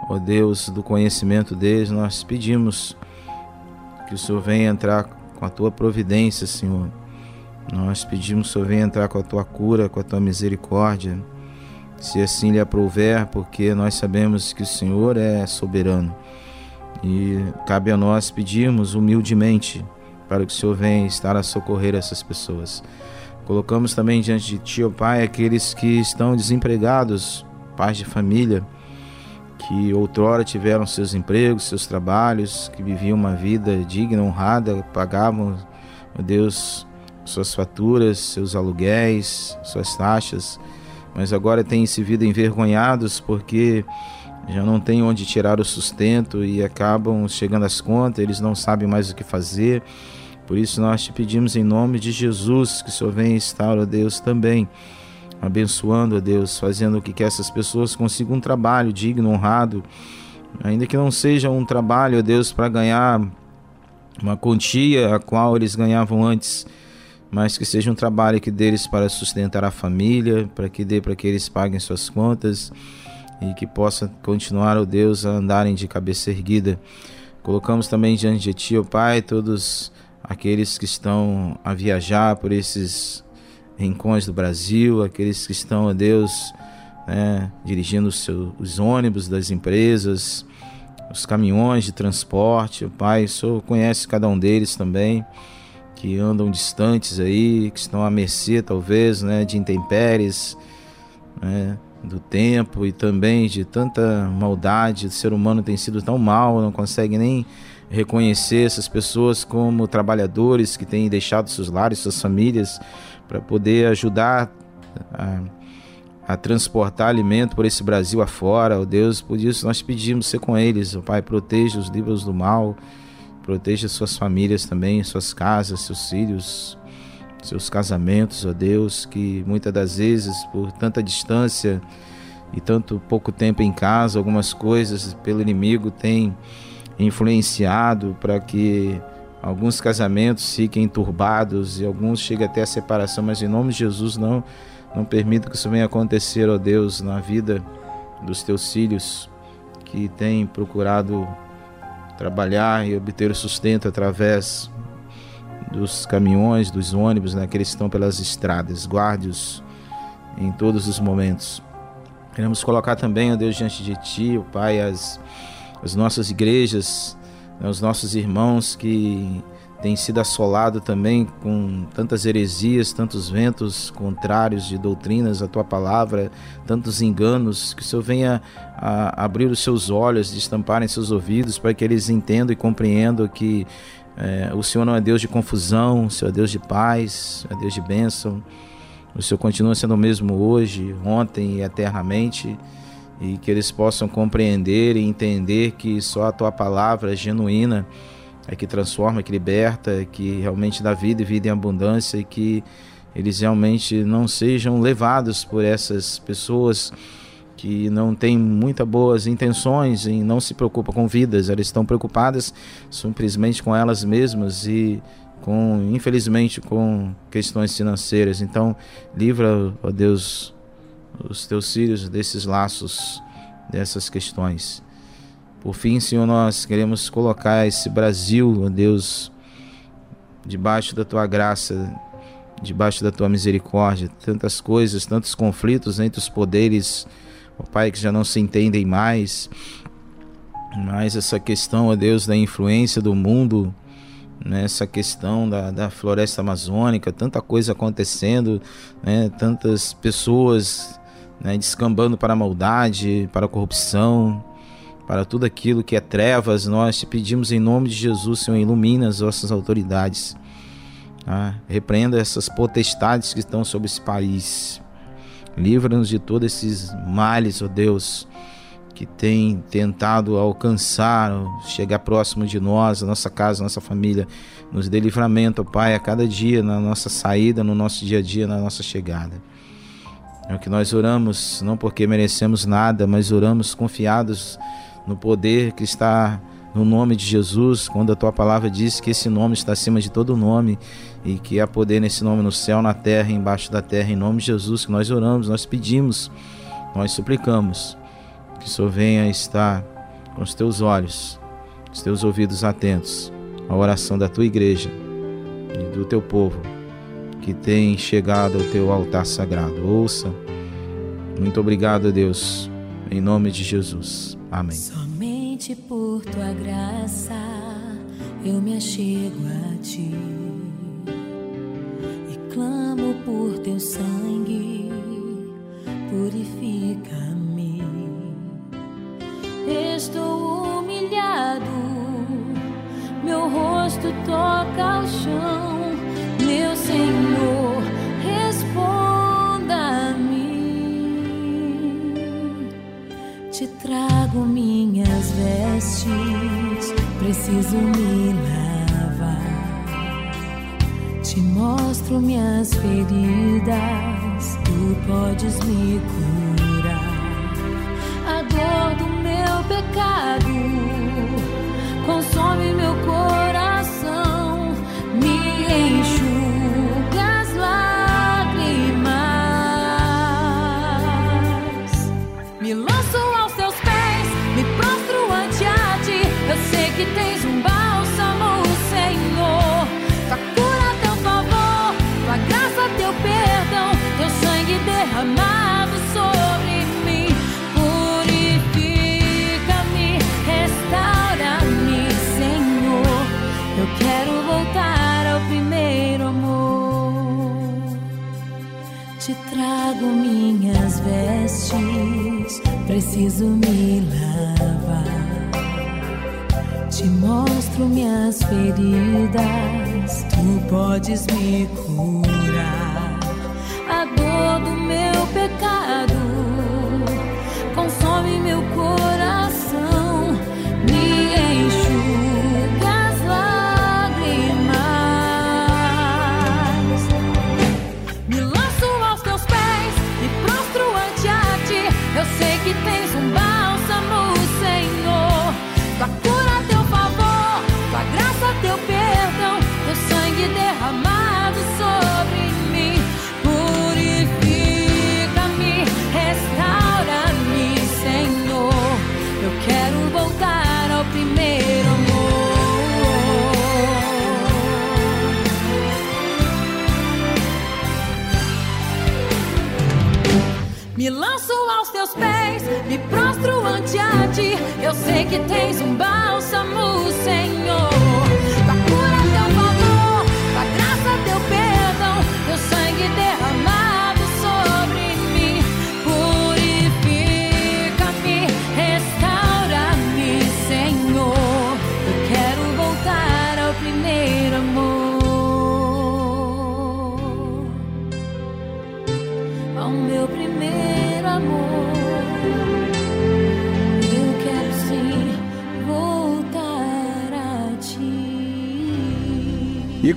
ó Deus, do conhecimento deles, nós pedimos que o Senhor venha entrar com a tua providência, Senhor. Nós pedimos que o Senhor venha entrar com a tua cura, com a tua misericórdia, se assim lhe aprouver, porque nós sabemos que o Senhor é soberano. E cabe a nós pedirmos humildemente para que o Senhor venha estar a socorrer essas pessoas. Colocamos também diante de Ti, ó Pai, aqueles que estão desempregados, pais de família, que outrora tiveram seus empregos, seus trabalhos, que viviam uma vida digna, honrada, pagavam, ó Deus, suas faturas, seus aluguéis, suas taxas, mas agora têm se visto envergonhados porque já não têm onde tirar o sustento e acabam chegando às contas, eles não sabem mais o que fazer. Por isso nós te pedimos em nome de Jesus que o Senhor venha estar, ó Deus, também abençoando, ó Deus, fazendo com que essas pessoas consigam um trabalho digno, honrado, ainda que não seja um trabalho, ó Deus, para ganhar uma quantia a qual eles ganhavam antes, mas que seja um trabalho que deles para sustentar a família, para que dê para que eles paguem suas contas e que possa continuar, ó Deus, a andarem de cabeça erguida. Colocamos também diante de Ti, ó Pai, todos aqueles que estão a viajar por esses rincões do Brasil, aqueles que estão, ó Deus, né, dirigindo os, seus, os ônibus das empresas, os caminhões de transporte. O Pai, o Senhor conhece cada um deles também, que andam distantes aí, que estão à mercê, talvez, né, de intempéries, né, do tempo e também de tanta maldade. O ser humano tem sido tão mal, não consegue nem reconhecer essas pessoas como trabalhadores que têm deixado seus lares, suas famílias, para poder ajudar a, a, transportar alimento por esse Brasil afora. Oh Deus, por isso nós pedimos ser com eles. Oh Pai, proteja os livros do mal, proteja suas famílias também, suas casas, seus filhos, seus casamentos, ó oh Deus, que muitas das vezes, por tanta distância e tanto pouco tempo em casa, algumas coisas pelo inimigo têm influenciado para que alguns casamentos fiquem turbados e alguns cheguem até a separação, mas em nome de Jesus não não permita que isso venha acontecer, ó Deus, na vida dos teus filhos que têm procurado trabalhar e obter o sustento através dos caminhões, dos ônibus, né, que eles estão pelas estradas. Guarde-os em todos os momentos. Queremos colocar também, ó Deus, diante de Ti, ó Pai, as as nossas igrejas, né, os nossos irmãos que têm sido assolados também com tantas heresias, tantos ventos contrários de doutrinas à tua palavra, tantos enganos, que o Senhor venha abrir os seus olhos, destamparem seus ouvidos, para que eles entendam e compreendam que é, o Senhor não é Deus de confusão, o Senhor é Deus de paz, é Deus de bênção. O Senhor continua sendo o mesmo hoje, ontem e eternamente e que eles possam compreender e entender que só a tua palavra é genuína é que transforma, que liberta, é que realmente dá vida e vida em abundância e que eles realmente não sejam levados por essas pessoas que não tem muitas boas intenções e não se preocupa com vidas, elas estão preocupadas simplesmente com elas mesmas e com infelizmente com questões financeiras. Então, livra, ó Deus, os teus filhos desses laços, dessas questões. Por fim, Senhor, nós queremos colocar esse Brasil, ó Deus, debaixo da tua graça, debaixo da tua misericórdia, tantas coisas, tantos conflitos entre os poderes, ó Pai, que já não se entendem mais. Mas essa questão, ó Deus, da influência do mundo, nessa questão da, da floresta amazônica, tanta coisa acontecendo, né, tantas pessoas né, descambando para a maldade, para a corrupção, para tudo aquilo que é trevas, nós te pedimos em nome de Jesus, Senhor, ilumina as nossas autoridades. Tá? Repreenda essas potestades que estão sobre esse país. Livra-nos de todos esses males, ó oh Deus, que tem tentado alcançar, chegar próximo de nós, a nossa casa, a nossa família. Nos dê livramento, ó oh Pai, a cada dia, na nossa saída, no nosso dia a dia, na nossa chegada. É o que nós oramos, não porque merecemos nada, mas oramos confiados no poder que está no nome de Jesus, quando a tua palavra diz que esse nome está acima de todo nome e que há poder nesse nome no céu, na terra, embaixo da terra, em nome de Jesus, que nós oramos, nós pedimos, nós suplicamos que o Senhor venha estar com os teus olhos, os teus ouvidos atentos à oração da tua igreja e do teu povo que tem chegado ao teu altar sagrado. Ouça. Muito obrigado, Deus, em nome de Jesus. Amém. Somente por tua graça eu me achego a ti e clamo por teu sangue, purifica-me. Estou humilhado, meu rosto toca ao chão, preciso me lavar. Te mostro minhas feridas, tu podes me curar. A dor do meu pecado preciso me lavar. Te mostro minhas feridas, tu podes me curar. Eu sei que tens um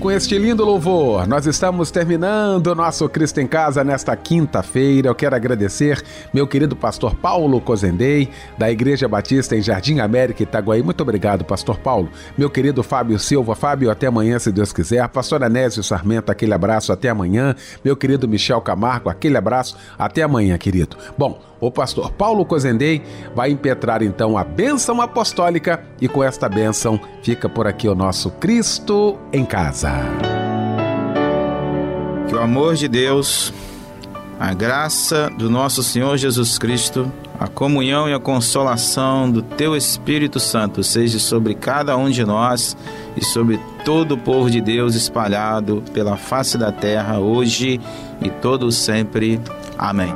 com este lindo louvor, nós estamos terminando o nosso Cristo em Casa nesta quinta-feira. Eu quero agradecer meu querido pastor Paulo Cozendei, da Igreja Batista em Jardim América, Itaguaí. Muito obrigado, pastor Paulo. Meu querido Fábio Silva. Fábio, até amanhã, se Deus quiser. Pastor Anésio Sarmento, aquele abraço, até amanhã. Meu querido Michel Camargo, aquele abraço, até amanhã, querido. Bom, o pastor Paulo Cozendei vai impetrar então a bênção apostólica e com esta bênção fica por aqui o nosso Cristo em casa. Que o amor de Deus, a graça do nosso Senhor Jesus Cristo, a comunhão e a consolação do Teu Espírito Santo seja sobre cada um de nós e sobre todo o povo de Deus espalhado pela face da terra, hoje e todo sempre. Amém.